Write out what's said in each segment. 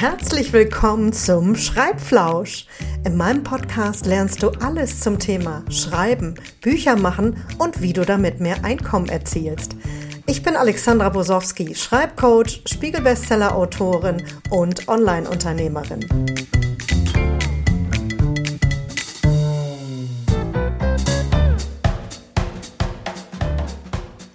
Herzlich willkommen zum Schreibflausch. In meinem Podcast lernst du alles zum Thema Schreiben, Bücher machen und wie du damit mehr Einkommen erzielst. Ich bin Alexandra Bosowski, Schreibcoach, Spiegelbestseller-Autorin und Online-Unternehmerin.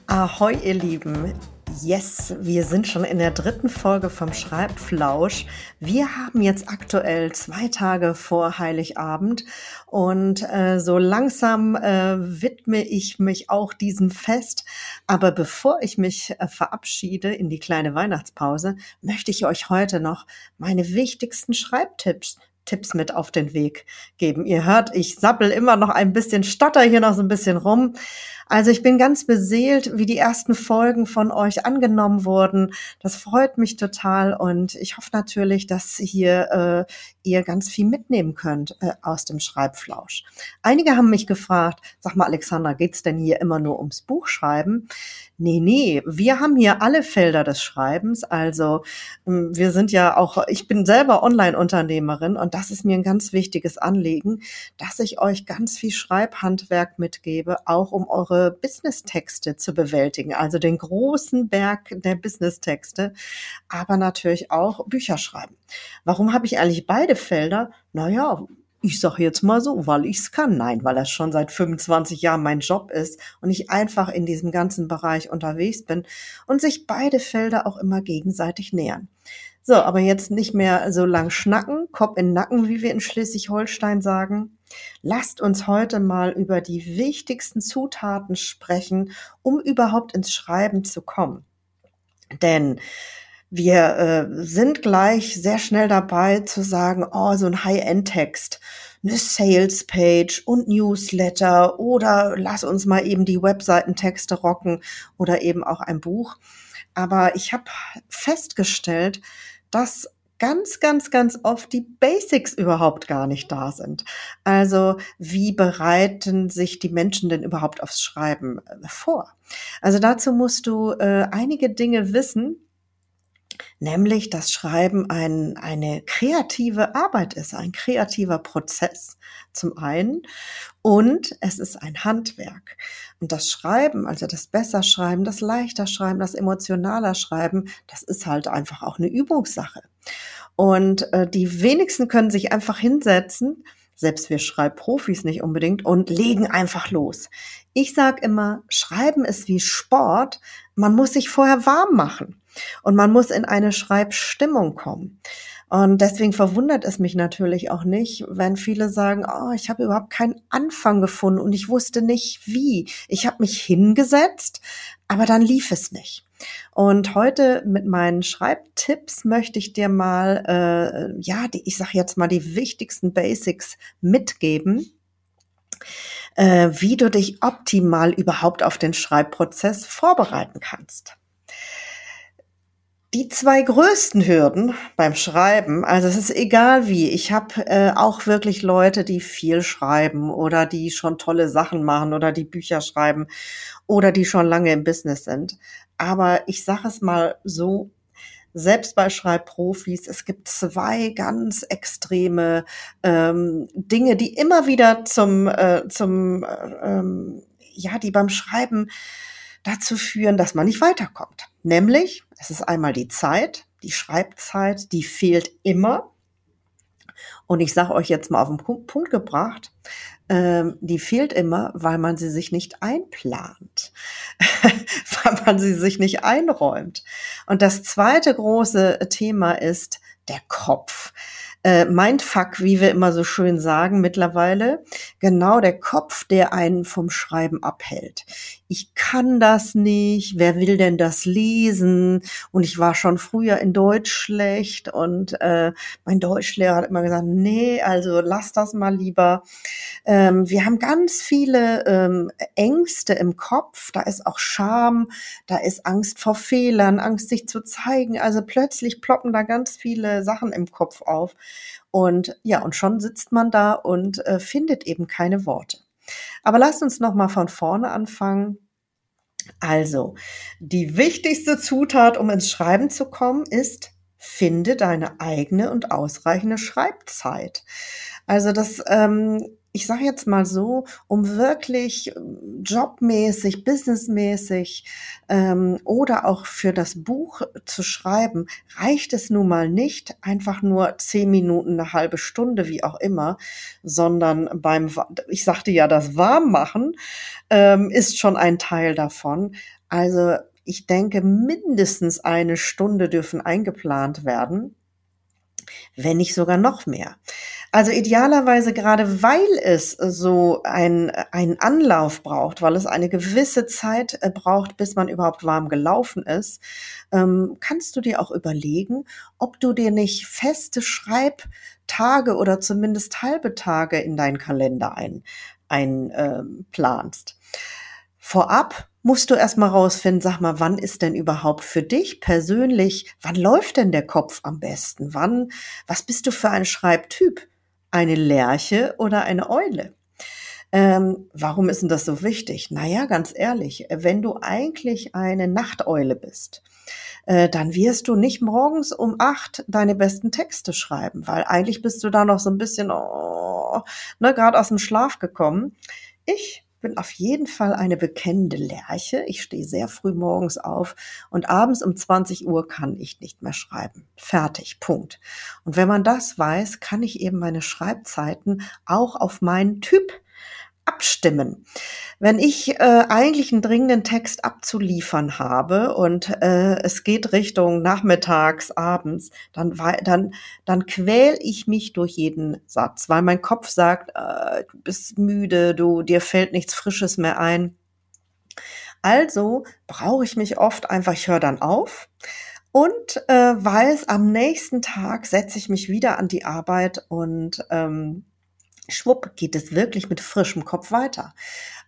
Ahoi, ihr Lieben. Yes, wir sind schon in der dritten Folge vom Schreibflausch. Wir haben jetzt aktuell zwei Tage vor Heiligabend und äh, so langsam äh, widme ich mich auch diesem Fest. Aber bevor ich mich äh, verabschiede in die kleine Weihnachtspause, möchte ich euch heute noch meine wichtigsten Schreibtipps Tipps mit auf den Weg geben. Ihr hört, ich sappel immer noch ein bisschen, stotter hier noch so ein bisschen rum. Also ich bin ganz beseelt, wie die ersten Folgen von euch angenommen wurden. Das freut mich total und ich hoffe natürlich, dass hier äh, ihr ganz viel mitnehmen könnt äh, aus dem Schreibflausch. Einige haben mich gefragt, sag mal Alexandra, geht's denn hier immer nur ums Buchschreiben? Nee, nee, wir haben hier alle Felder des Schreibens. Also ähm, wir sind ja auch, ich bin selber Online-Unternehmerin und das ist mir ein ganz wichtiges Anliegen, dass ich euch ganz viel Schreibhandwerk mitgebe, auch um eure Business-Texte zu bewältigen. Also den großen Berg der Business-Texte, aber natürlich auch Bücher schreiben. Warum habe ich eigentlich beide Felder? Naja, ich sage jetzt mal so, weil ich es kann. Nein, weil das schon seit 25 Jahren mein Job ist und ich einfach in diesem ganzen Bereich unterwegs bin und sich beide Felder auch immer gegenseitig nähern. So, aber jetzt nicht mehr so lang schnacken, Kopf in Nacken, wie wir in Schleswig-Holstein sagen. Lasst uns heute mal über die wichtigsten Zutaten sprechen, um überhaupt ins Schreiben zu kommen. Denn wir äh, sind gleich sehr schnell dabei zu sagen, oh, so ein High-End-Text, eine Sales-Page und Newsletter oder lass uns mal eben die Webseitentexte rocken oder eben auch ein Buch. Aber ich habe festgestellt, dass ganz, ganz, ganz oft die Basics überhaupt gar nicht da sind. Also wie bereiten sich die Menschen denn überhaupt aufs Schreiben äh, vor? Also dazu musst du äh, einige Dinge wissen, nämlich dass Schreiben ein, eine kreative Arbeit ist, ein kreativer Prozess zum einen und es ist ein Handwerk. Und das Schreiben, also das besser Schreiben, das leichter Schreiben, das emotionaler Schreiben, das ist halt einfach auch eine Übungssache. Und äh, die wenigsten können sich einfach hinsetzen, selbst wir Schreibprofis nicht unbedingt, und legen einfach los. Ich sage immer, Schreiben ist wie Sport, man muss sich vorher warm machen. Und man muss in eine Schreibstimmung kommen. Und deswegen verwundert es mich natürlich auch nicht, wenn viele sagen, oh, ich habe überhaupt keinen Anfang gefunden und ich wusste nicht wie. Ich habe mich hingesetzt, aber dann lief es nicht. Und heute mit meinen Schreibtipps möchte ich dir mal, äh, ja, die, ich sage jetzt mal die wichtigsten Basics mitgeben, äh, wie du dich optimal überhaupt auf den Schreibprozess vorbereiten kannst. Die zwei größten Hürden beim Schreiben, also es ist egal wie, ich habe äh, auch wirklich Leute, die viel schreiben oder die schon tolle Sachen machen oder die Bücher schreiben oder die schon lange im Business sind. Aber ich sage es mal so, selbst bei Schreibprofis, es gibt zwei ganz extreme ähm, Dinge, die immer wieder zum, äh, zum äh, ähm, ja, die beim Schreiben dazu führen, dass man nicht weiterkommt. Nämlich, es ist einmal die Zeit, die Schreibzeit, die fehlt immer. Und ich sage euch jetzt mal auf den Punkt gebracht, ähm, die fehlt immer, weil man sie sich nicht einplant, weil man sie sich nicht einräumt. Und das zweite große Thema ist der Kopf äh, Mindfuck, wie wir immer so schön sagen mittlerweile, genau der Kopf, der einen vom Schreiben abhält. Ich kann das nicht, wer will denn das lesen? Und ich war schon früher in Deutsch schlecht und äh, mein Deutschlehrer hat immer gesagt, nee, also lass das mal lieber. Ähm, wir haben ganz viele ähm, Ängste im Kopf, da ist auch Scham, da ist Angst vor Fehlern, Angst sich zu zeigen. Also plötzlich ploppen da ganz viele Sachen im Kopf auf. Und ja, und schon sitzt man da und äh, findet eben keine Worte. Aber lasst uns noch mal von vorne anfangen. Also, die wichtigste Zutat, um ins Schreiben zu kommen, ist finde deine eigene und ausreichende Schreibzeit. Also das ähm, ich sage jetzt mal so, um wirklich ähm, jobmäßig, businessmäßig ähm, oder auch für das Buch zu schreiben, reicht es nun mal nicht einfach nur zehn Minuten, eine halbe Stunde, wie auch immer, sondern beim, ich sagte ja, das Warmmachen ähm, ist schon ein Teil davon. Also ich denke, mindestens eine Stunde dürfen eingeplant werden wenn nicht sogar noch mehr. Also idealerweise gerade weil es so ein, einen Anlauf braucht, weil es eine gewisse Zeit äh, braucht, bis man überhaupt warm gelaufen ist, ähm, kannst du dir auch überlegen, ob du dir nicht feste Schreibtage oder zumindest halbe Tage in deinen Kalender ein, einplanst. Ähm, Vorab musst du erstmal rausfinden, sag mal, wann ist denn überhaupt für dich persönlich, wann läuft denn der Kopf am besten? Wann, was bist du für ein Schreibtyp? Eine Lerche oder eine Eule? Ähm, warum ist denn das so wichtig? Naja, ganz ehrlich, wenn du eigentlich eine Nachteule bist, äh, dann wirst du nicht morgens um acht deine besten Texte schreiben, weil eigentlich bist du da noch so ein bisschen, oh, ne, gerade aus dem Schlaf gekommen. Ich bin auf jeden Fall eine bekennende Lerche. Ich stehe sehr früh morgens auf und abends um 20 Uhr kann ich nicht mehr schreiben. Fertig, Punkt. Und wenn man das weiß, kann ich eben meine Schreibzeiten auch auf meinen Typ abstimmen. Wenn ich äh, eigentlich einen dringenden Text abzuliefern habe und äh, es geht Richtung nachmittags, abends, dann, dann, dann quäl ich mich durch jeden Satz, weil mein Kopf sagt, äh, du bist müde, du, dir fällt nichts Frisches mehr ein. Also brauche ich mich oft einfach, ich höre dann auf und äh, weiß, am nächsten Tag setze ich mich wieder an die Arbeit und ähm, schwupp geht es wirklich mit frischem Kopf weiter.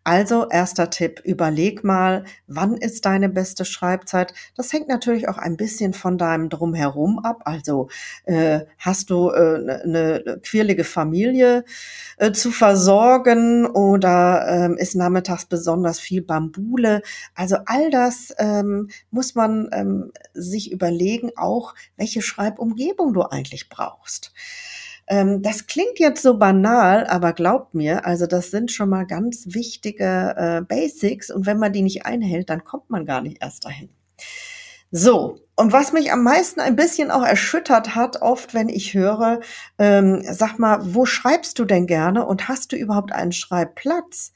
Also erster Tipp, überleg mal, wann ist deine beste Schreibzeit? Das hängt natürlich auch ein bisschen von deinem Drumherum ab. Also äh, hast du äh, ne, eine quirlige Familie äh, zu versorgen oder ähm, ist nachmittags besonders viel Bambule? Also all das ähm, muss man ähm, sich überlegen, auch welche Schreibumgebung du eigentlich brauchst. Ähm, das klingt jetzt so banal, aber glaubt mir, also das sind schon mal ganz wichtige äh, Basics und wenn man die nicht einhält, dann kommt man gar nicht erst dahin. So, und was mich am meisten ein bisschen auch erschüttert hat, oft wenn ich höre, ähm, sag mal, wo schreibst du denn gerne und hast du überhaupt einen Schreibplatz?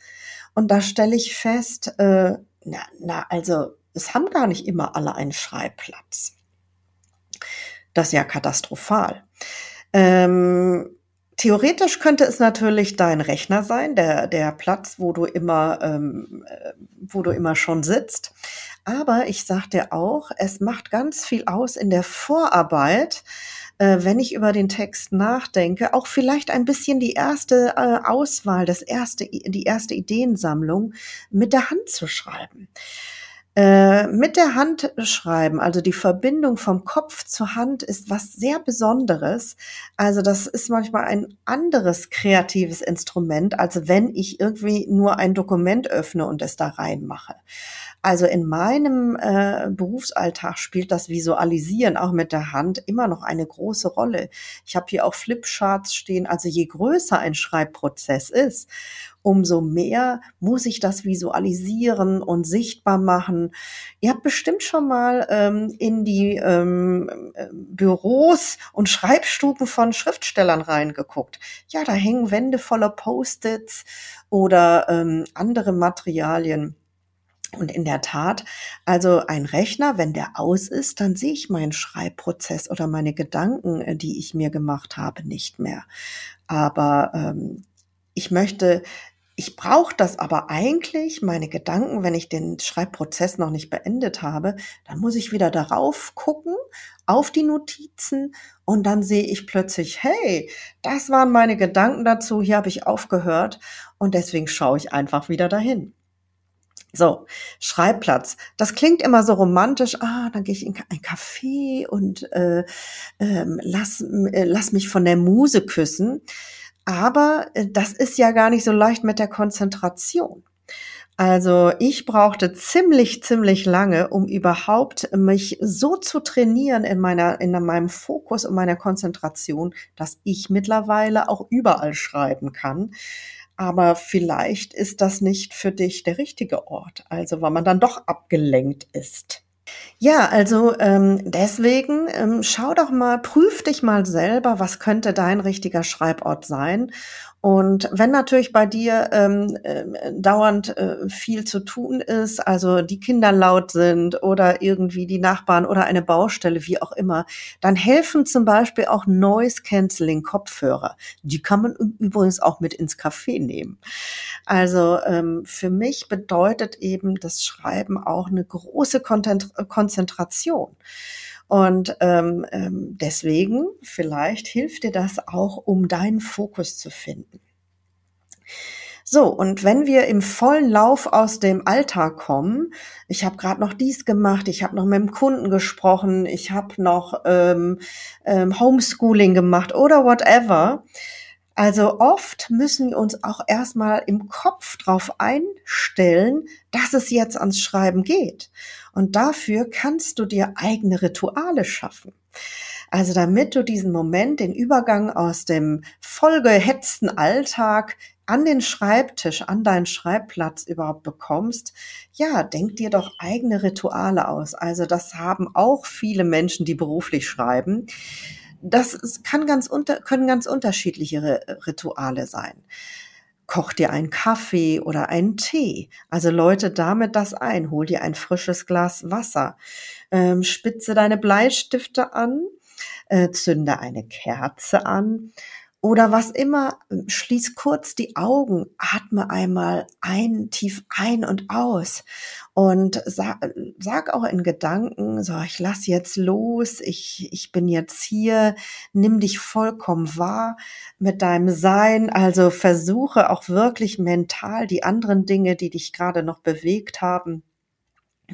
Und da stelle ich fest, äh, na, na, also es haben gar nicht immer alle einen Schreibplatz. Das ist ja katastrophal. Ähm, theoretisch könnte es natürlich dein Rechner sein, der, der Platz, wo du immer, ähm, äh, wo du immer schon sitzt. Aber ich sag dir auch, es macht ganz viel aus in der Vorarbeit, äh, wenn ich über den Text nachdenke, auch vielleicht ein bisschen die erste äh, Auswahl, das erste, die erste Ideensammlung mit der Hand zu schreiben. Äh, mit der Hand schreiben, also die Verbindung vom Kopf zur Hand ist was sehr Besonderes. Also das ist manchmal ein anderes kreatives Instrument, als wenn ich irgendwie nur ein Dokument öffne und es da reinmache. Also in meinem äh, Berufsalltag spielt das Visualisieren auch mit der Hand immer noch eine große Rolle. Ich habe hier auch Flipcharts stehen. Also je größer ein Schreibprozess ist, umso mehr muss ich das visualisieren und sichtbar machen. Ihr habt bestimmt schon mal ähm, in die ähm, äh, Büros und Schreibstuben von Schriftstellern reingeguckt. Ja, da hängen Wände voller Post-its oder ähm, andere Materialien. Und in der Tat, also ein Rechner, wenn der aus ist, dann sehe ich meinen Schreibprozess oder meine Gedanken, äh, die ich mir gemacht habe, nicht mehr. Aber ähm, ich möchte, ich brauche das aber eigentlich, meine Gedanken, wenn ich den Schreibprozess noch nicht beendet habe, dann muss ich wieder darauf gucken, auf die Notizen und dann sehe ich plötzlich, hey, das waren meine Gedanken dazu, hier habe ich aufgehört und deswegen schaue ich einfach wieder dahin. So, Schreibplatz. Das klingt immer so romantisch. Ah, dann gehe ich in ein Café und äh, äh, lass, äh, lass mich von der Muse küssen. Aber äh, das ist ja gar nicht so leicht mit der Konzentration. Also ich brauchte ziemlich, ziemlich lange, um überhaupt mich so zu trainieren in meiner, in meinem Fokus und meiner Konzentration, dass ich mittlerweile auch überall schreiben kann. Aber vielleicht ist das nicht für dich der richtige Ort. Also weil man dann doch abgelenkt ist. Ja, also ähm, deswegen ähm, schau doch mal, prüf dich mal selber, was könnte dein richtiger Schreibort sein und wenn natürlich bei dir ähm, äh, dauernd äh, viel zu tun ist, also die Kinder laut sind oder irgendwie die Nachbarn oder eine Baustelle, wie auch immer, dann helfen zum Beispiel auch Noise Cancelling Kopfhörer. Die kann man übrigens auch mit ins Café nehmen. Also ähm, für mich bedeutet eben das Schreiben auch eine große Konzentration. Und ähm, ähm, deswegen, vielleicht hilft dir das auch, um deinen Fokus zu finden. So, und wenn wir im vollen Lauf aus dem Alltag kommen, ich habe gerade noch dies gemacht, ich habe noch mit dem Kunden gesprochen, ich habe noch ähm, ähm, Homeschooling gemacht oder whatever. Also oft müssen wir uns auch erstmal im Kopf drauf einstellen, dass es jetzt ans Schreiben geht. Und dafür kannst du dir eigene Rituale schaffen. Also damit du diesen Moment, den Übergang aus dem vollgehetzten Alltag an den Schreibtisch, an deinen Schreibplatz überhaupt bekommst, ja, denk dir doch eigene Rituale aus. Also das haben auch viele Menschen, die beruflich schreiben. Das kann ganz unter, können ganz unterschiedliche Rituale sein koch dir einen Kaffee oder einen Tee. Also läute damit das ein. Hol dir ein frisches Glas Wasser. Ähm, spitze deine Bleistifte an. Äh, zünde eine Kerze an. Oder was immer, schließ kurz die Augen, atme einmal ein, tief ein und aus. Und sag, sag auch in Gedanken, so, ich lass jetzt los, ich, ich bin jetzt hier, nimm dich vollkommen wahr mit deinem Sein, also versuche auch wirklich mental die anderen Dinge, die dich gerade noch bewegt haben,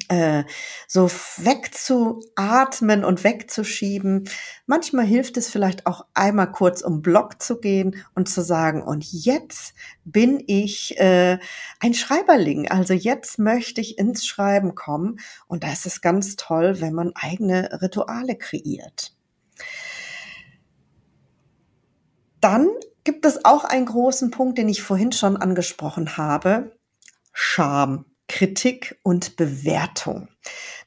äh, so wegzuatmen und wegzuschieben. Manchmal hilft es vielleicht auch einmal kurz um Block zu gehen und zu sagen, und jetzt bin ich äh, ein Schreiberling. Also jetzt möchte ich ins Schreiben kommen. Und da ist es ganz toll, wenn man eigene Rituale kreiert. Dann gibt es auch einen großen Punkt, den ich vorhin schon angesprochen habe. Scham. Kritik und Bewertung.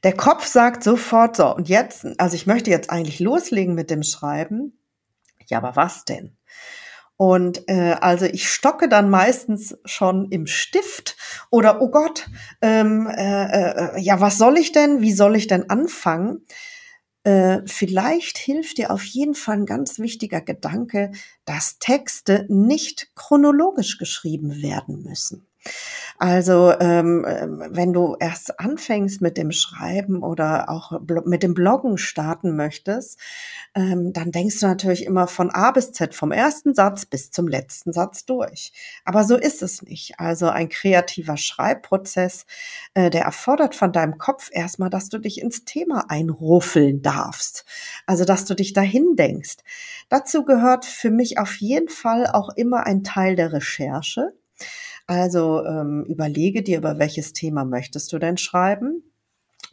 Der Kopf sagt sofort so, und jetzt, also ich möchte jetzt eigentlich loslegen mit dem Schreiben. Ja, aber was denn? Und äh, also ich stocke dann meistens schon im Stift oder oh Gott, ähm, äh, äh, ja, was soll ich denn? Wie soll ich denn anfangen? Äh, vielleicht hilft dir auf jeden Fall ein ganz wichtiger Gedanke, dass Texte nicht chronologisch geschrieben werden müssen. Also ähm, ähm, wenn du erst anfängst mit dem Schreiben oder auch mit dem Bloggen starten möchtest, ähm, dann denkst du natürlich immer von A bis Z, vom ersten Satz bis zum letzten Satz durch. Aber so ist es nicht. Also ein kreativer Schreibprozess, äh, der erfordert von deinem Kopf erstmal, dass du dich ins Thema einruffeln darfst. Also dass du dich dahin denkst. Dazu gehört für mich auf jeden Fall auch immer ein Teil der Recherche. Also ähm, überlege dir, über welches Thema möchtest du denn schreiben?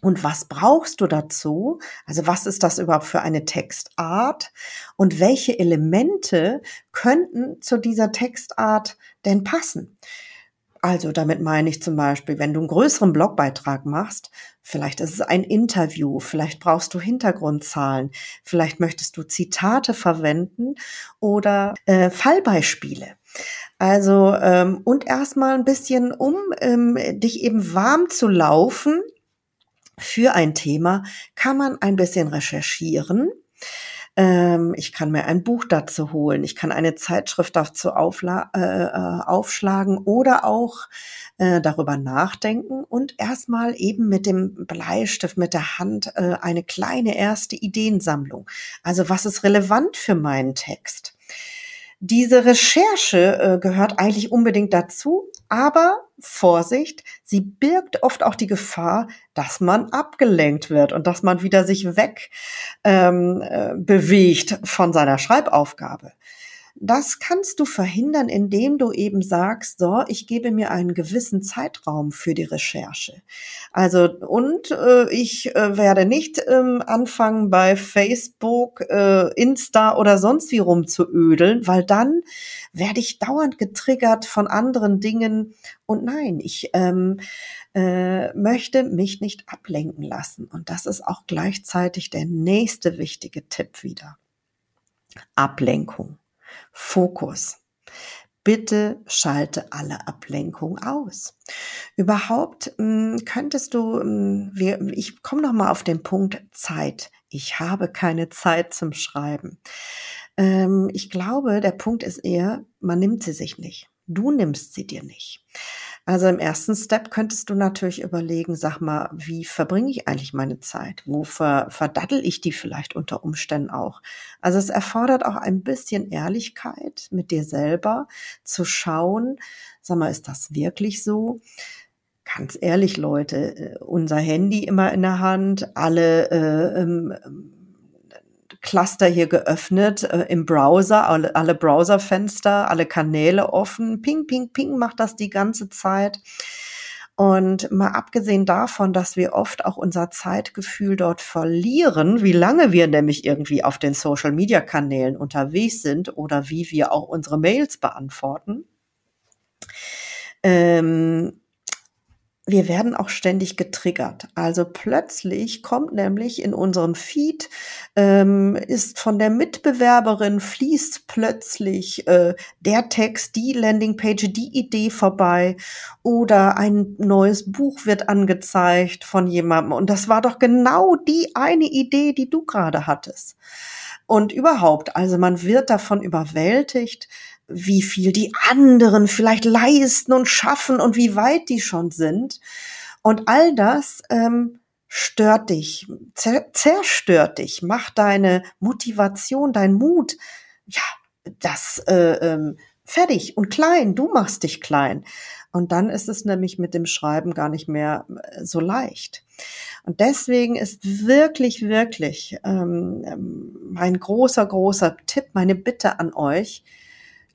Und was brauchst du dazu? Also was ist das überhaupt für eine Textart? Und welche Elemente könnten zu dieser Textart denn passen? Also damit meine ich zum Beispiel, wenn du einen größeren Blogbeitrag machst, vielleicht ist es ein Interview, vielleicht brauchst du Hintergrundzahlen, vielleicht möchtest du Zitate verwenden oder äh, Fallbeispiele. Also ähm, und erstmal ein bisschen, um ähm, dich eben warm zu laufen für ein Thema, kann man ein bisschen recherchieren. Ähm, ich kann mir ein Buch dazu holen, ich kann eine Zeitschrift dazu aufla äh, äh, aufschlagen oder auch äh, darüber nachdenken und erstmal eben mit dem Bleistift, mit der Hand äh, eine kleine erste Ideensammlung. Also was ist relevant für meinen Text? Diese Recherche äh, gehört eigentlich unbedingt dazu, aber Vorsicht, sie birgt oft auch die Gefahr, dass man abgelenkt wird und dass man wieder sich weg ähm, äh, bewegt von seiner Schreibaufgabe. Das kannst du verhindern, indem du eben sagst, so, ich gebe mir einen gewissen Zeitraum für die Recherche. Also, und äh, ich äh, werde nicht ähm, anfangen bei Facebook, äh, Insta oder sonst wie rumzuödeln, weil dann werde ich dauernd getriggert von anderen Dingen. Und nein, ich ähm, äh, möchte mich nicht ablenken lassen. Und das ist auch gleichzeitig der nächste wichtige Tipp wieder. Ablenkung. Fokus. Bitte schalte alle Ablenkung aus. Überhaupt mh, hm, könntest du, mh, hm, wir, ich komme noch mal auf den Punkt Zeit. Ich habe keine Zeit zum Schreiben. Ähm, ich glaube, der Punkt ist eher, man nimmt sie sich nicht. Du nimmst sie dir nicht. Also im ersten Step könntest du natürlich überlegen, sag mal, wie verbringe ich eigentlich meine Zeit? Wo ver verdaddel ich die vielleicht unter Umständen auch? Also es erfordert auch ein bisschen Ehrlichkeit mit dir selber zu schauen, sag mal, ist das wirklich so? Ganz ehrlich, Leute, äh, unser Handy immer in der Hand, alle äh, ähm, Cluster hier geöffnet äh, im Browser, alle, alle Browserfenster, alle Kanäle offen. Ping, ping, ping macht das die ganze Zeit. Und mal abgesehen davon, dass wir oft auch unser Zeitgefühl dort verlieren, wie lange wir nämlich irgendwie auf den Social-Media-Kanälen unterwegs sind oder wie wir auch unsere Mails beantworten, ähm, wir werden auch ständig getriggert. Also plötzlich kommt nämlich in unserem Feed, ähm, ist von der Mitbewerberin fließt plötzlich äh, der Text, die Landingpage, die Idee vorbei oder ein neues Buch wird angezeigt von jemandem. Und das war doch genau die eine Idee, die du gerade hattest. Und überhaupt, also man wird davon überwältigt, wie viel die anderen vielleicht leisten und schaffen und wie weit die schon sind. Und all das ähm, stört dich, zerstört dich, macht deine Motivation, dein Mut, ja, das äh, ähm, fertig und klein. Du machst dich klein. Und dann ist es nämlich mit dem Schreiben gar nicht mehr äh, so leicht. Und deswegen ist wirklich, wirklich ähm, ähm, mein großer, großer Tipp, meine Bitte an euch,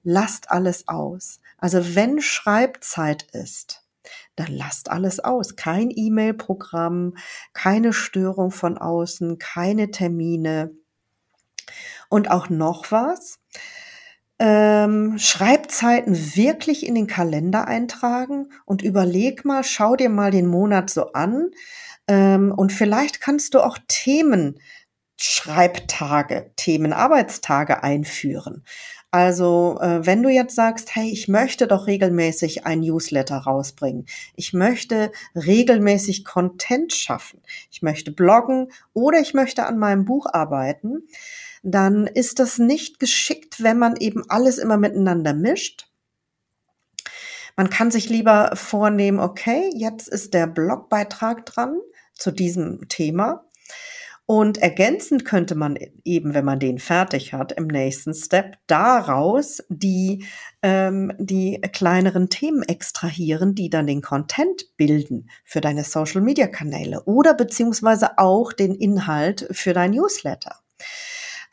lasst alles aus. Also wenn Schreibzeit ist, dann lasst alles aus. Kein E-Mail-Programm, keine Störung von außen, keine Termine. Und auch noch was. Ähm, Schreibzeiten wirklich in den Kalender eintragen und überleg mal, schau dir mal den Monat so an. Ähm, und vielleicht kannst du auch Themen Schreibtage, Themenarbeitstage einführen. Also, äh, wenn du jetzt sagst, hey, ich möchte doch regelmäßig ein Newsletter rausbringen, ich möchte regelmäßig Content schaffen, ich möchte bloggen oder ich möchte an meinem Buch arbeiten, dann ist das nicht geschickt, wenn man eben alles immer miteinander mischt. Man kann sich lieber vornehmen, okay, jetzt ist der Blogbeitrag dran zu diesem Thema und ergänzend könnte man eben, wenn man den fertig hat, im nächsten Step daraus die, ähm, die kleineren Themen extrahieren, die dann den Content bilden für deine Social-Media-Kanäle oder beziehungsweise auch den Inhalt für dein Newsletter.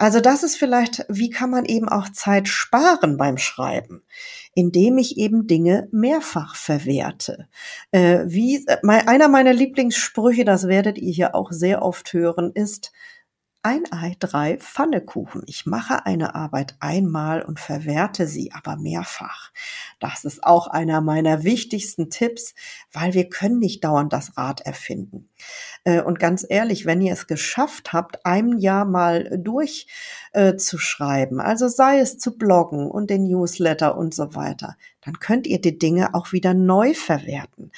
Also das ist vielleicht, wie kann man eben auch Zeit sparen beim Schreiben, indem ich eben Dinge mehrfach verwerte. Äh, wie äh, einer meiner Lieblingssprüche, das werdet ihr hier auch sehr oft hören, ist ein Ei, drei Pfannekuchen. Ich mache eine Arbeit einmal und verwerte sie aber mehrfach. Das ist auch einer meiner wichtigsten Tipps, weil wir können nicht dauernd das Rad erfinden. Äh, und ganz ehrlich, wenn ihr es geschafft habt, ein Jahr mal durchzuschreiben, äh, also sei es zu bloggen und den Newsletter und so weiter, dann könnt ihr die Dinge auch wieder neu verwerten.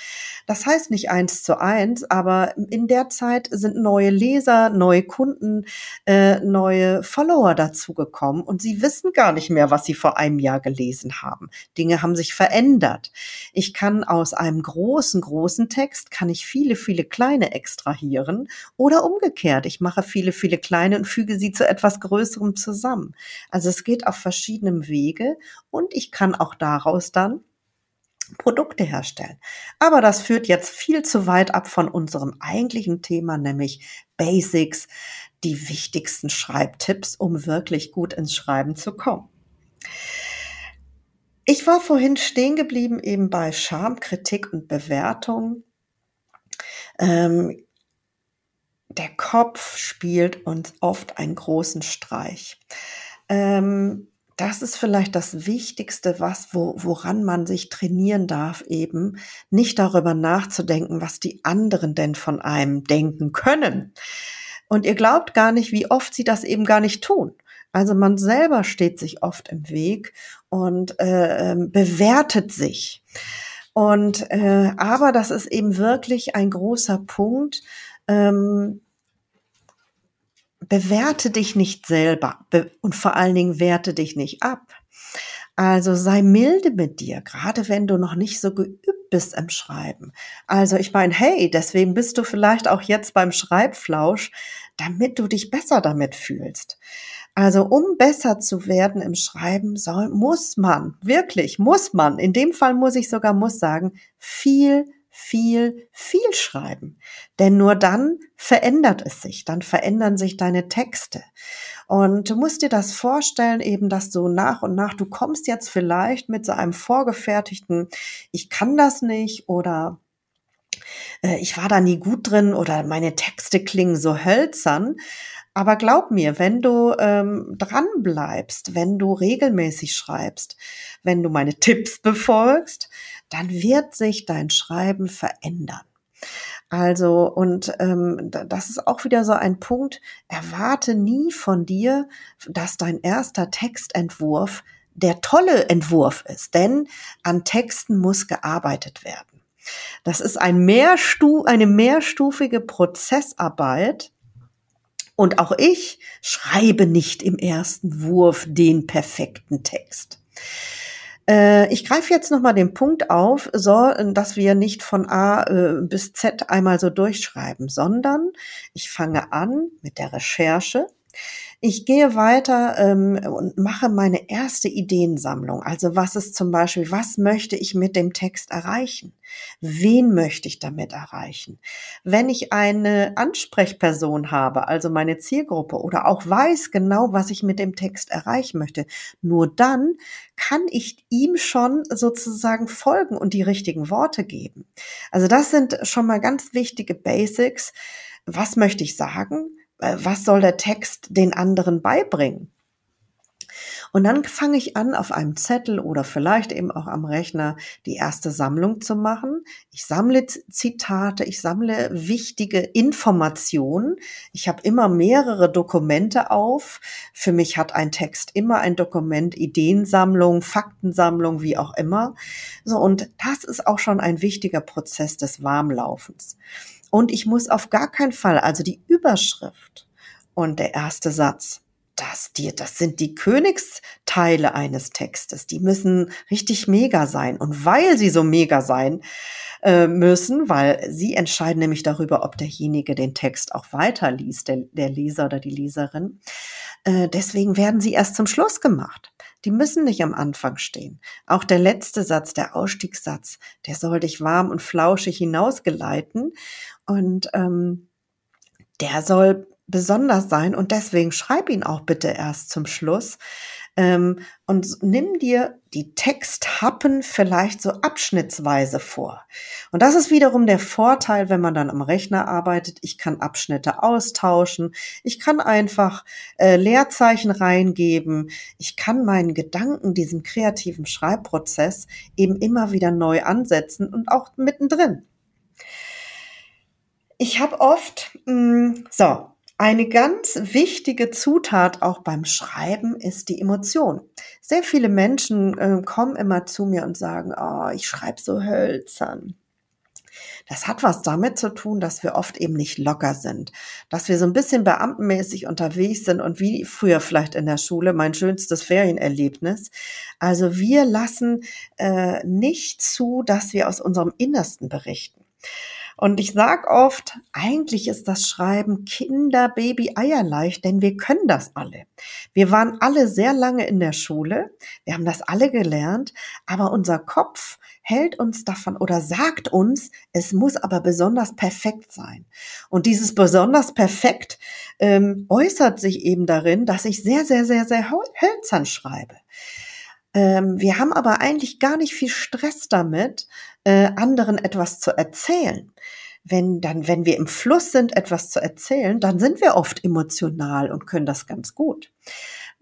Das heißt nicht eins zu eins, aber in der Zeit sind neue Leser, neue Kunden, äh, neue Follower dazugekommen und sie wissen gar nicht mehr, was sie vor einem Jahr gelesen haben. Dinge haben sich verändert. Ich kann aus einem großen, großen Text, kann ich viele, viele kleine extrahieren oder umgekehrt. Ich mache viele, viele kleine und füge sie zu etwas Größerem zusammen. Also es geht auf verschiedenen Wege und ich kann auch daraus dann Produkte herstellen. Aber das führt jetzt viel zu weit ab von unserem eigentlichen Thema, nämlich Basics, die wichtigsten Schreibtipps, um wirklich gut ins Schreiben zu kommen. Ich war vorhin stehen geblieben eben bei Scham, Kritik und Bewertung. Ähm, der Kopf spielt uns oft einen großen Streich. Ähm, das ist vielleicht das Wichtigste, was, wo, woran man sich trainieren darf, eben nicht darüber nachzudenken, was die anderen denn von einem denken können. Und ihr glaubt gar nicht, wie oft sie das eben gar nicht tun. Also man selber steht sich oft im Weg und äh, ähm, bewertet sich. Und äh, aber das ist eben wirklich ein großer Punkt. Ähm, bewerte dich nicht selber be und vor allen Dingen werte dich nicht ab. Also sei milde mit dir, gerade wenn du noch nicht so geübt bist im Schreiben. Also ich meine, hey, deswegen bist du vielleicht auch jetzt beim Schreibflausch, damit du dich besser damit fühlst. Also um besser zu werden im Schreiben soll, muss man, wirklich, muss man, in dem Fall muss ich sogar muss sagen, viel, viel, viel schreiben. Denn nur dann verändert es sich, dann verändern sich deine Texte. Und du musst dir das vorstellen, eben, dass du nach und nach, du kommst jetzt vielleicht mit so einem vorgefertigten, ich kann das nicht oder äh, ich war da nie gut drin oder meine Texte klingen so hölzern. Aber glaub mir, wenn du ähm, dran bleibst, wenn du regelmäßig schreibst, wenn du meine Tipps befolgst, dann wird sich dein Schreiben verändern. Also, und ähm, das ist auch wieder so ein Punkt, erwarte nie von dir, dass dein erster Textentwurf der tolle Entwurf ist, denn an Texten muss gearbeitet werden. Das ist ein Mehrstu eine mehrstufige Prozessarbeit, und auch ich schreibe nicht im ersten Wurf den perfekten Text. Äh, ich greife jetzt nochmal den Punkt auf, so, dass wir nicht von A äh, bis Z einmal so durchschreiben, sondern ich fange an mit der Recherche. Ich gehe weiter ähm, und mache meine erste Ideensammlung. Also was ist zum Beispiel, was möchte ich mit dem Text erreichen? Wen möchte ich damit erreichen? Wenn ich eine Ansprechperson habe, also meine Zielgruppe oder auch weiß genau, was ich mit dem Text erreichen möchte, nur dann kann ich ihm schon sozusagen folgen und die richtigen Worte geben. Also das sind schon mal ganz wichtige Basics. Was möchte ich sagen? Äh, was soll der Text den anderen beibringen? Und dann fange ich an, auf einem Zettel oder vielleicht eben auch am Rechner die erste Sammlung zu machen. Ich sammle Zitate, ich sammle wichtige Informationen. Ich habe immer mehrere Dokumente auf. Für mich hat ein Text immer ein Dokument, Ideensammlung, Faktensammlung, wie auch immer. So, und das ist auch schon ein wichtiger Prozess des Warmlaufens. Und ich muss auf gar keinen Fall, also die Überschrift und der erste Satz, das, die, das sind die Königsteile eines Textes. Die müssen richtig mega sein. Und weil sie so mega sein äh, müssen, weil sie entscheiden nämlich darüber, ob derjenige den Text auch weiterliest, der, der Leser oder die Leserin, äh, deswegen werden sie erst zum Schluss gemacht. Die müssen nicht am Anfang stehen. Auch der letzte Satz, der Ausstiegssatz, der soll dich warm und flauschig hinausgeleiten. Und ähm, der soll besonders sein und deswegen schreib ihn auch bitte erst zum Schluss. Ähm, und nimm dir die Texthappen vielleicht so abschnittsweise vor. Und das ist wiederum der Vorteil, wenn man dann am Rechner arbeitet. Ich kann Abschnitte austauschen. Ich kann einfach äh, Leerzeichen reingeben. Ich kann meinen Gedanken, diesem kreativen Schreibprozess eben immer wieder neu ansetzen und auch mittendrin. Ich habe oft, mh, mm, so, eine ganz wichtige Zutat auch beim Schreiben ist die Emotion. Sehr viele Menschen äh, kommen immer zu mir und sagen, oh, ich schreibe so hölzern. Das hat was damit zu tun, dass wir oft eben nicht locker sind, dass wir so ein bisschen beamtenmäßig unterwegs sind und wie früher vielleicht in der Schule mein schönstes Ferienerlebnis. Also wir lassen äh, nicht zu, dass wir aus unserem Innersten berichten. Und ich sag oft, eigentlich ist das Schreiben Kinder, Baby, Eierleicht, denn wir können das alle. Wir waren alle sehr lange in der Schule, wir haben das alle gelernt, aber unser Kopf hält uns davon oder sagt uns, es muss aber besonders perfekt sein. Und dieses besonders perfekt ähm, äußert sich eben darin, dass ich sehr, sehr, sehr, sehr hölzern schreibe. Ähm, wir haben aber eigentlich gar nicht viel Stress damit, äh, anderen etwas zu erzählen. Wenn dann, wenn wir im Fluss sind, etwas zu erzählen, dann sind wir oft emotional und können das ganz gut.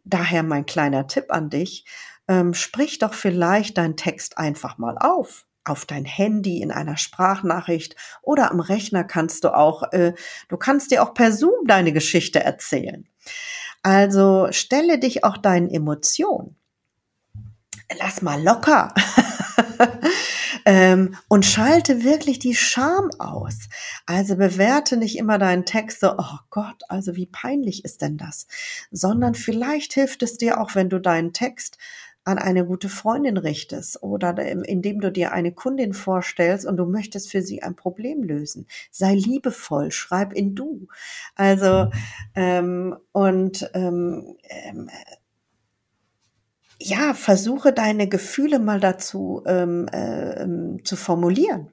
Daher mein kleiner Tipp an dich, ähm, sprich doch vielleicht deinen Text einfach mal auf auf dein Handy in einer Sprachnachricht oder am Rechner kannst du auch, äh, du kannst dir auch per Zoom deine Geschichte erzählen. Also stelle dich auch deinen Emotionen. Lass mal locker. ähm, und schalte wirklich die Scham aus. Also bewerte nicht immer deinen Text so, oh Gott, also wie peinlich ist denn das? Sondern vielleicht hilft es dir auch, wenn du deinen Text an eine gute Freundin richtest oder indem du dir eine Kundin vorstellst und du möchtest für sie ein Problem lösen. Sei liebevoll, schreib in du. Also ähm, und ähm, ähm, ja, versuche deine Gefühle mal dazu ähm, äh, zu formulieren.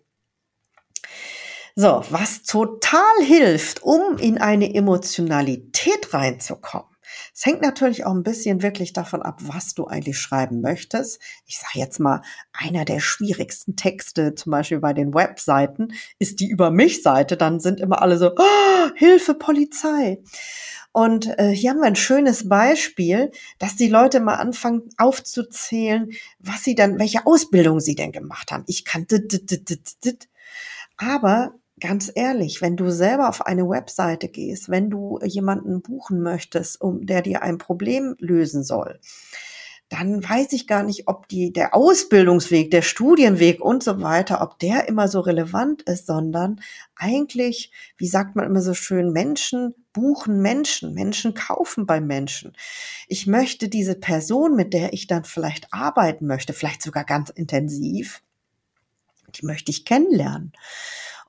So, was total hilft, um in eine Emotionalität reinzukommen, es hängt natürlich auch ein bisschen wirklich davon ab, was du eigentlich schreiben möchtest. Ich sage jetzt mal, einer der schwierigsten Texte, zum Beispiel bei den Webseiten, ist die Über mich-Seite. Dann sind immer alle so, oh, Hilfe, Polizei. Und äh, hier haben wir ein schönes Beispiel, dass die Leute mal anfangen aufzuzählen, was sie dann, welche Ausbildung sie denn gemacht haben. Ich kannte, aber ganz ehrlich, wenn du selber auf eine Webseite gehst, wenn du jemanden buchen möchtest, um der dir ein Problem lösen soll, dann weiß ich gar nicht, ob die, der Ausbildungsweg, der Studienweg und so weiter, ob der immer so relevant ist, sondern eigentlich, wie sagt man immer so schön, Menschen buchen Menschen, Menschen kaufen bei Menschen. Ich möchte diese Person, mit der ich dann vielleicht arbeiten möchte, vielleicht sogar ganz intensiv, die möchte ich kennenlernen.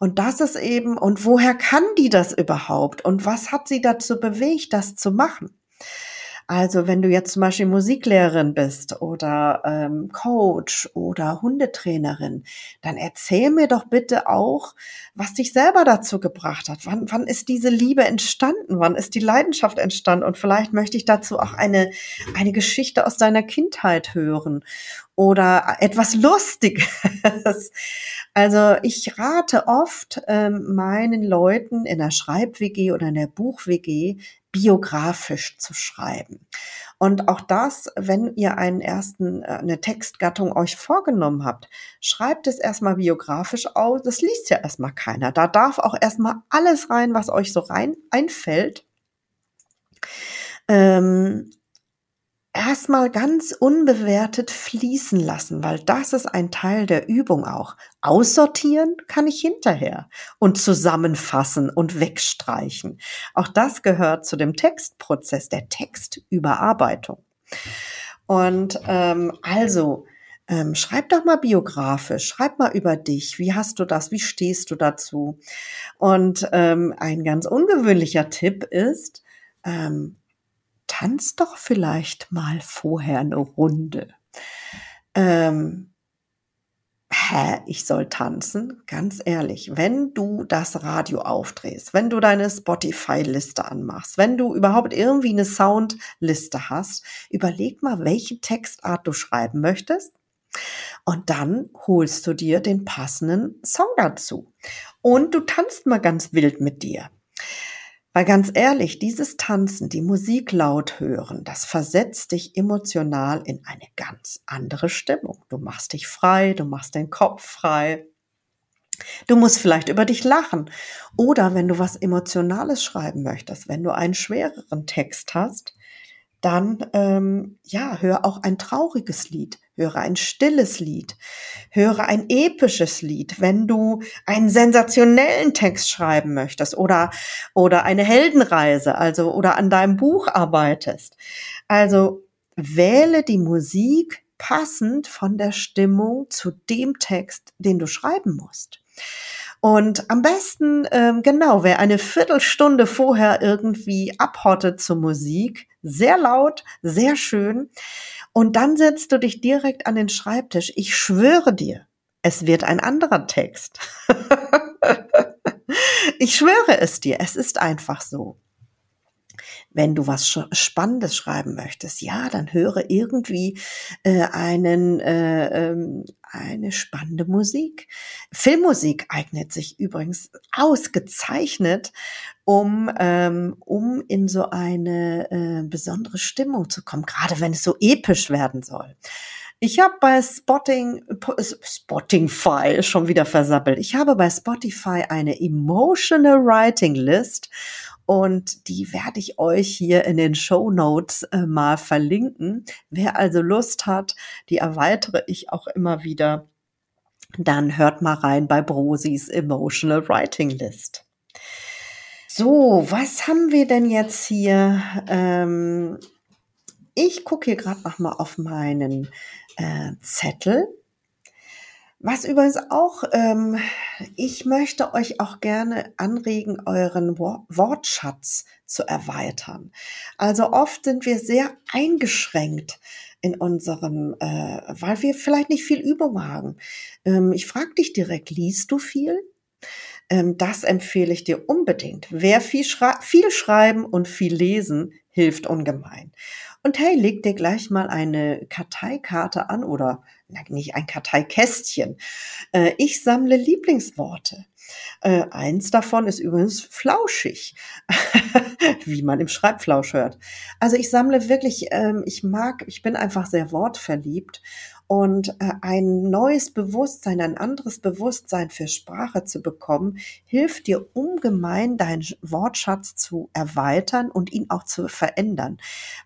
Und das ist eben, und woher kann die das überhaupt? Und was hat sie dazu bewegt, das zu machen? Also wenn du jetzt zum Beispiel Musiklehrerin bist oder ähm, Coach oder Hundetrainerin, dann erzähl mir doch bitte auch, was dich selber dazu gebracht hat. Wann, wann ist diese Liebe entstanden? Wann ist die Leidenschaft entstanden? Und vielleicht möchte ich dazu auch eine, eine Geschichte aus deiner Kindheit hören oder etwas Lustiges. Also ich rate oft ähm, meinen Leuten in der Schreib-WG oder in der Buch-WG biografisch zu schreiben. Und auch das, wenn ihr einen ersten, äh, eine Textgattung euch vorgenommen habt, schreibt es erstmal biografisch aus. Das liest ja erstmal keiner. Da darf auch erstmal alles rein, was euch so rein einfällt. Ähm, erstmal ganz unbewertet fließen lassen, weil das ist ein Teil der Übung auch. Aussortieren kann ich hinterher und zusammenfassen und wegstreichen. Auch das gehört zu dem Textprozess, der Textüberarbeitung. Und ähm, also, ähm, schreib doch mal biografisch, schreib mal über dich. Wie hast du das? Wie stehst du dazu? Und ähm, ein ganz ungewöhnlicher Tipp ist, ähm, tanz doch vielleicht mal vorher eine Runde. Ähm, hä, ich soll tanzen? Ganz ehrlich, wenn du das Radio aufdrehst, wenn du deine Spotify-Liste anmachst, wenn du überhaupt irgendwie eine Soundliste hast, überleg mal, welche Textart du schreiben möchtest. Und dann holst du dir den passenden Song dazu. Und du tanzt mal ganz wild mit dir. Weil ganz ehrlich, dieses Tanzen, die Musik laut hören, das versetzt dich emotional in eine ganz andere Stimmung. Du machst dich frei, du machst den Kopf frei. Du musst vielleicht über dich lachen. Oder wenn du was Emotionales schreiben möchtest, wenn du einen schwereren Text hast, dann ähm, ja, hör auch ein trauriges Lied, höre ein stilles Lied, höre ein episches Lied, wenn du einen sensationellen Text schreiben möchtest oder oder eine Heldenreise, also oder an deinem Buch arbeitest. Also wähle die Musik passend von der Stimmung zu dem Text, den du schreiben musst. Und am besten, ähm, genau, wer eine Viertelstunde vorher irgendwie abhottet zur Musik, sehr laut, sehr schön. Und dann setzt du dich direkt an den Schreibtisch. Ich schwöre dir, es wird ein anderer Text. ich schwöre es dir, es ist einfach so. Wenn du was Spannendes schreiben möchtest, ja, dann höre irgendwie äh, einen, äh, ähm, eine spannende Musik. Filmmusik eignet sich übrigens ausgezeichnet, um, ähm, um in so eine äh, besondere Stimmung zu kommen, gerade wenn es so episch werden soll. Ich habe bei Spotting, Spotify schon wieder versappelt. Ich habe bei Spotify eine Emotional Writing List und die werde ich euch hier in den Show Notes äh, mal verlinken. Wer also Lust hat, die erweitere ich auch immer wieder. Dann hört mal rein bei Brosis Emotional Writing List. So, was haben wir denn jetzt hier? Ähm, ich gucke hier gerade noch mal auf meinen äh, Zettel. Was übrigens auch, ähm, ich möchte euch auch gerne anregen, euren Wortschatz zu erweitern. Also oft sind wir sehr eingeschränkt in unserem, äh, weil wir vielleicht nicht viel Übung haben. Ähm, ich frage dich direkt, liest du viel? Ähm, das empfehle ich dir unbedingt. Wer viel, schrei viel schreiben und viel lesen, hilft ungemein. Und hey, leg dir gleich mal eine Karteikarte an oder na, nicht ein Karteikästchen. Äh, ich sammle Lieblingsworte. Äh, eins davon ist übrigens flauschig, wie man im Schreibflausch hört. Also ich sammle wirklich, ähm, ich mag, ich bin einfach sehr wortverliebt und äh, ein neues Bewusstsein, ein anderes Bewusstsein für Sprache zu bekommen, hilft dir ungemein, deinen Wortschatz zu erweitern und ihn auch zu verändern.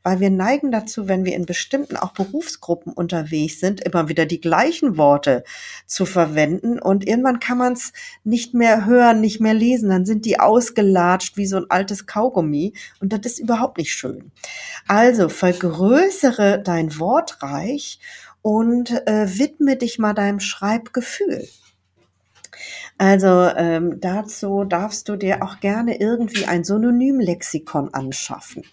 Weil wir neigen dazu, wenn wir in bestimmten auch Berufsgruppen unterwegs sind, immer wieder die gleichen Worte zu verwenden und irgendwann kann man es nicht mehr hören, nicht mehr lesen, dann sind die ausgelatscht wie so ein altes Kaugummi und das ist überhaupt nicht schön. Also vergrößere dein Wortreich und äh, widme dich mal deinem Schreibgefühl. Also ähm, dazu darfst du dir auch gerne irgendwie ein Synonymlexikon anschaffen,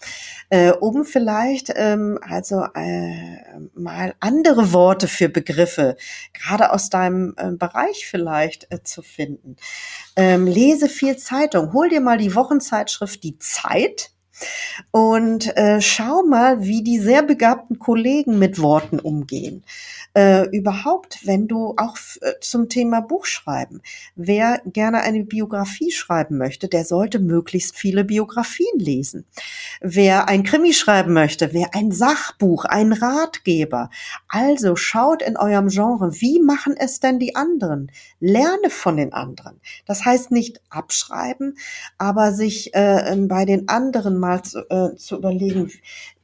äh, um vielleicht ähm, also äh, mal andere Worte für Begriffe, gerade aus deinem äh, Bereich vielleicht äh, zu finden. Ähm, lese viel Zeitung, hol dir mal die Wochenzeitschrift Die Zeit und äh, schau mal, wie die sehr begabten Kollegen mit Worten umgehen. Äh, überhaupt, wenn du auch äh, zum Thema Buchschreiben, wer gerne eine Biografie schreiben möchte, der sollte möglichst viele Biografien lesen. Wer ein Krimi schreiben möchte, wer ein Sachbuch, ein Ratgeber. Also schaut in eurem Genre, wie machen es denn die anderen? Lerne von den anderen. Das heißt nicht abschreiben, aber sich äh, bei den anderen mal zu, äh, zu überlegen,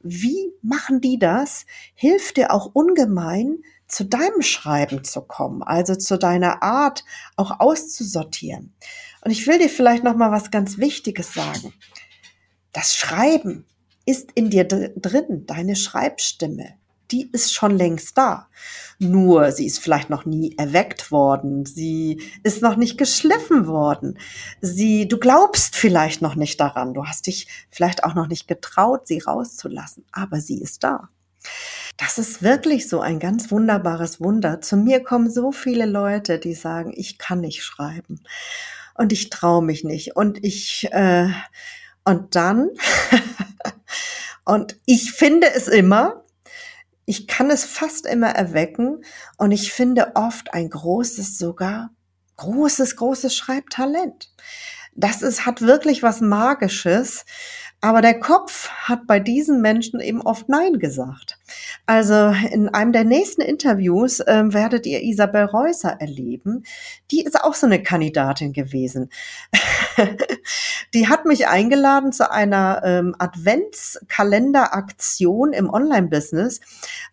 wie machen die das, hilft dir auch ungemein, zu deinem Schreiben zu kommen, also zu deiner Art auch auszusortieren. Und ich will dir vielleicht noch mal was ganz Wichtiges sagen. Das Schreiben ist in dir drin, deine Schreibstimme. Die ist schon längst da. Nur sie ist vielleicht noch nie erweckt worden. Sie ist noch nicht geschliffen worden. Sie, du glaubst vielleicht noch nicht daran. Du hast dich vielleicht auch noch nicht getraut, sie rauszulassen. Aber sie ist da. Das ist wirklich so ein ganz wunderbares Wunder. Zu mir kommen so viele Leute, die sagen, ich kann nicht schreiben und ich traue mich nicht und ich äh, und dann und ich finde es immer. Ich kann es fast immer erwecken und ich finde oft ein großes sogar großes großes Schreibtalent. Das ist hat wirklich was magisches aber der Kopf hat bei diesen Menschen eben oft Nein gesagt. Also in einem der nächsten Interviews äh, werdet ihr Isabel Reusser erleben. Die ist auch so eine Kandidatin gewesen. die hat mich eingeladen zu einer ähm, Adventskalenderaktion im Online-Business.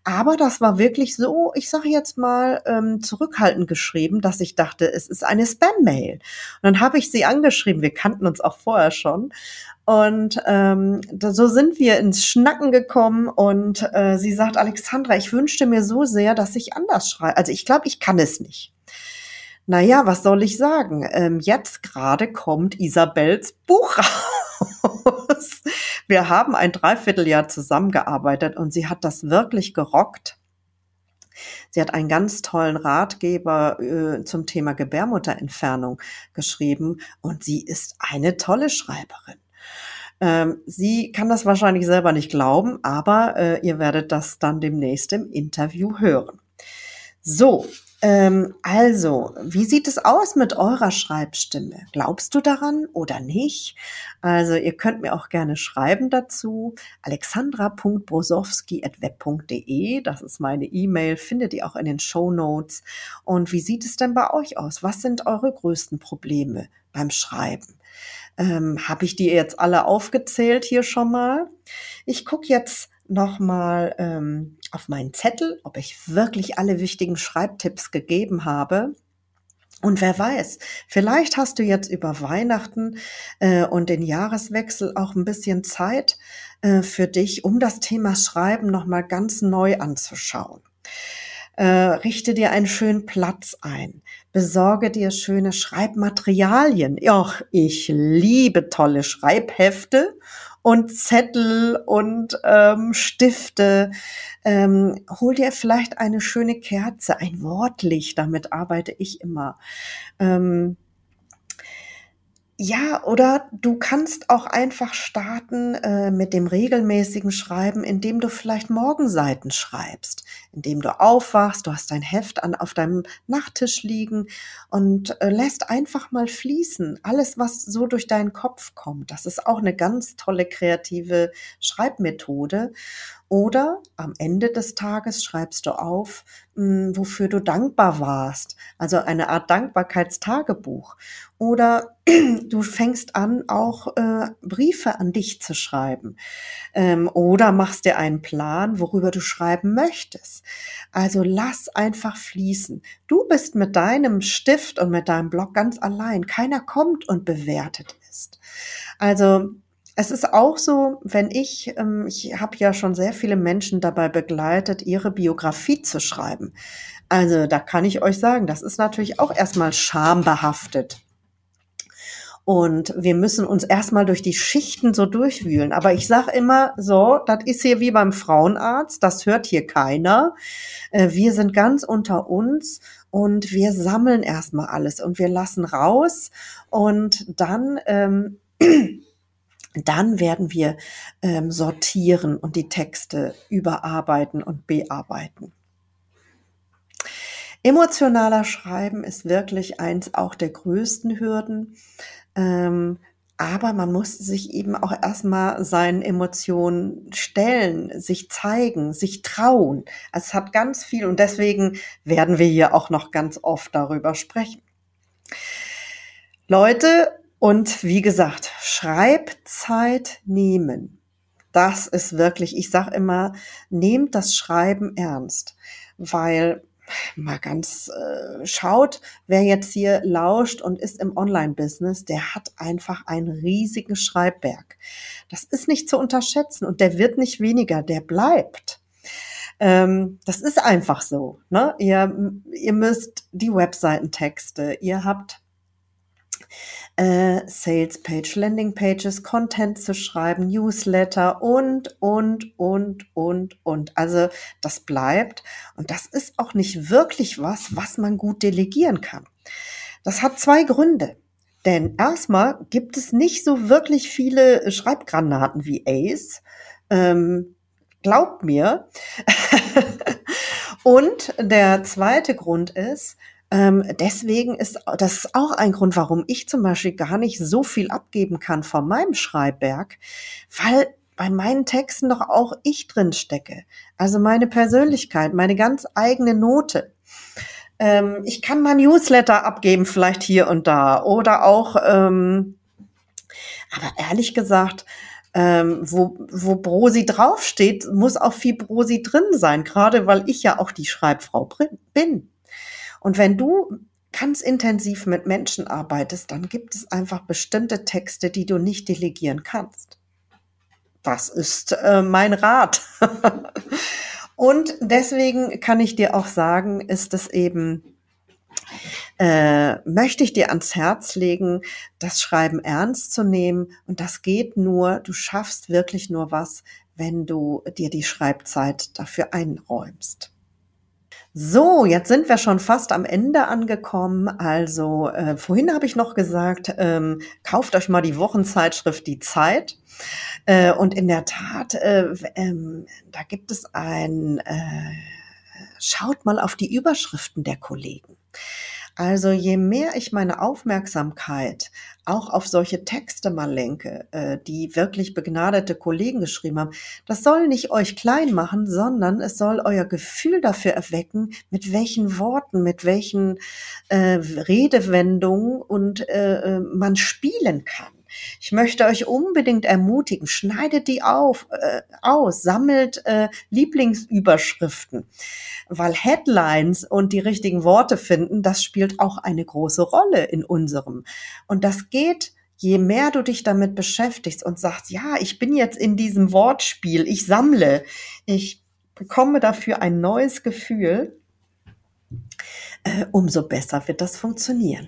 Aber das war wirklich so, ich sage jetzt mal, ähm, zurückhaltend geschrieben, dass ich dachte, es ist eine Spam-Mail. Und dann habe ich sie angeschrieben. Wir kannten uns auch vorher schon. Und ähm, so sind wir ins Schnacken gekommen und äh, sie sagt, Alexandra, ich wünschte mir so sehr, dass ich anders schreibe. Also ich glaube, ich kann es nicht. Naja, was soll ich sagen? Ähm, jetzt gerade kommt Isabels Buch raus. Wir haben ein Dreivierteljahr zusammengearbeitet und sie hat das wirklich gerockt. Sie hat einen ganz tollen Ratgeber äh, zum Thema Gebärmutterentfernung geschrieben und sie ist eine tolle Schreiberin. Ähm, sie kann das wahrscheinlich selber nicht glauben, aber äh, ihr werdet das dann demnächst im Interview hören. So, ähm, also, wie sieht es aus mit eurer Schreibstimme? Glaubst du daran oder nicht? Also, ihr könnt mir auch gerne schreiben dazu. alexandra.brosowski.web.de, das ist meine E-Mail, findet ihr auch in den Show Notes. Und wie sieht es denn bei euch aus? Was sind eure größten Probleme beim Schreiben? Ähm, Habe ich die jetzt alle aufgezählt hier schon mal? Ich gucke jetzt nochmal ähm, auf meinen Zettel, ob ich wirklich alle wichtigen Schreibtipps gegeben habe. Und wer weiß, vielleicht hast du jetzt über Weihnachten äh, und den Jahreswechsel auch ein bisschen Zeit äh, für dich, um das Thema Schreiben nochmal ganz neu anzuschauen. Äh, richte dir einen schönen Platz ein, besorge dir schöne Schreibmaterialien. Ja, ich liebe tolle Schreibhefte und Zettel und ähm, Stifte. Ähm, hol dir vielleicht eine schöne Kerze, ein Wortlicht, damit arbeite ich immer. Ähm, ja, oder du kannst auch einfach starten äh, mit dem regelmäßigen Schreiben, indem du vielleicht Morgenseiten schreibst, indem du aufwachst, du hast dein Heft an, auf deinem Nachttisch liegen und äh, lässt einfach mal fließen. Alles, was so durch deinen Kopf kommt. Das ist auch eine ganz tolle kreative Schreibmethode. Oder am Ende des Tages schreibst du auf, hm, wofür du dankbar warst. Also eine Art Dankbarkeitstagebuch. Oder du fängst an, auch äh, Briefe an dich zu schreiben. Ähm, oder machst dir einen Plan, worüber du schreiben möchtest. Also lass einfach fließen. Du bist mit deinem Stift und mit deinem Blog ganz allein. Keiner kommt und bewertet ist. Also es ist auch so, wenn ich, ähm, ich habe ja schon sehr viele Menschen dabei begleitet, ihre Biografie zu schreiben. Also da kann ich euch sagen, das ist natürlich auch erstmal schambehaftet. Und wir müssen uns erstmal durch die Schichten so durchwühlen. Aber ich sage immer so, das ist hier wie beim Frauenarzt, das hört hier keiner. Äh, wir sind ganz unter uns und wir sammeln erstmal alles und wir lassen raus und dann ähm, dann werden wir ähm, sortieren und die Texte überarbeiten und bearbeiten. Emotionaler Schreiben ist wirklich eins auch der größten Hürden. Ähm, aber man muss sich eben auch erstmal seinen Emotionen stellen, sich zeigen, sich trauen. Es hat ganz viel und deswegen werden wir hier auch noch ganz oft darüber sprechen. Leute, und wie gesagt, Schreibzeit nehmen. Das ist wirklich, ich sage immer, nehmt das Schreiben ernst, weil mal ganz äh, schaut, wer jetzt hier lauscht und ist im Online-Business, der hat einfach einen riesigen Schreibberg. Das ist nicht zu unterschätzen und der wird nicht weniger, der bleibt. Ähm, das ist einfach so. Ne? Ihr, ihr müsst die Webseitentexte, ihr habt äh, Sales Page, Landing Pages, Content zu schreiben, Newsletter und, und, und, und, und. Also das bleibt. Und das ist auch nicht wirklich was, was man gut delegieren kann. Das hat zwei Gründe. Denn erstmal gibt es nicht so wirklich viele Schreibgranaten wie Ace. Ähm, glaubt mir. Und der zweite Grund ist, ähm, deswegen ist das auch ein Grund, warum ich zum Beispiel gar nicht so viel abgeben kann von meinem Schreibwerk, weil bei meinen Texten doch auch ich drin stecke. Also meine Persönlichkeit, meine ganz eigene Note. Ähm, ich kann mal Newsletter abgeben, vielleicht hier und da. Oder auch, ähm, aber ehrlich gesagt, ähm, wo, wo Brosi draufsteht, muss auch viel Brosi drin sein, gerade weil ich ja auch die Schreibfrau bin. Und wenn du ganz intensiv mit Menschen arbeitest, dann gibt es einfach bestimmte Texte, die du nicht delegieren kannst. Das ist äh, mein Rat. Und deswegen kann ich dir auch sagen, ist es eben, äh, möchte ich dir ans Herz legen, das Schreiben ernst zu nehmen. Und das geht nur, du schaffst wirklich nur was, wenn du dir die Schreibzeit dafür einräumst. So, jetzt sind wir schon fast am Ende angekommen. Also äh, vorhin habe ich noch gesagt, ähm, kauft euch mal die Wochenzeitschrift Die Zeit. Äh, und in der Tat, äh, ähm, da gibt es ein, äh, schaut mal auf die Überschriften der Kollegen. Also je mehr ich meine Aufmerksamkeit auch auf solche Texte mal lenke, äh, die wirklich begnadete Kollegen geschrieben haben, das soll nicht euch klein machen, sondern es soll euer Gefühl dafür erwecken, mit welchen Worten, mit welchen äh, Redewendungen und äh, äh man spielen kann. Ich möchte euch unbedingt ermutigen, schneidet die auf, äh, aus, sammelt äh, Lieblingsüberschriften, weil Headlines und die richtigen Worte finden, das spielt auch eine große Rolle in unserem. Und das geht je mehr du dich damit beschäftigst und sagst, ja, ich bin jetzt in diesem Wortspiel, ich sammle, ich bekomme dafür ein neues Gefühl, äh, umso besser wird das funktionieren.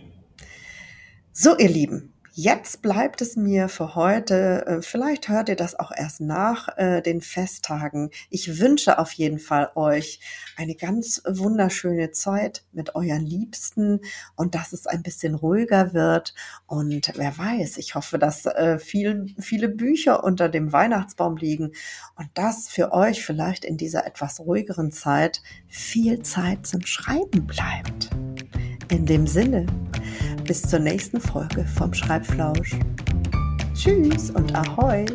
So, ihr Lieben, Jetzt bleibt es mir für heute, äh, vielleicht hört ihr das auch erst nach äh, den Festtagen. Ich wünsche auf jeden Fall euch eine ganz wunderschöne Zeit mit euren Liebsten und dass es ein bisschen ruhiger wird. Und wer weiß, ich hoffe, dass äh, viel, viele Bücher unter dem Weihnachtsbaum liegen und dass für euch vielleicht in dieser etwas ruhigeren Zeit viel Zeit zum Schreiben bleibt. In dem Sinne, bis zur nächsten Folge vom Schreibflausch. Tschüss und Ahoi!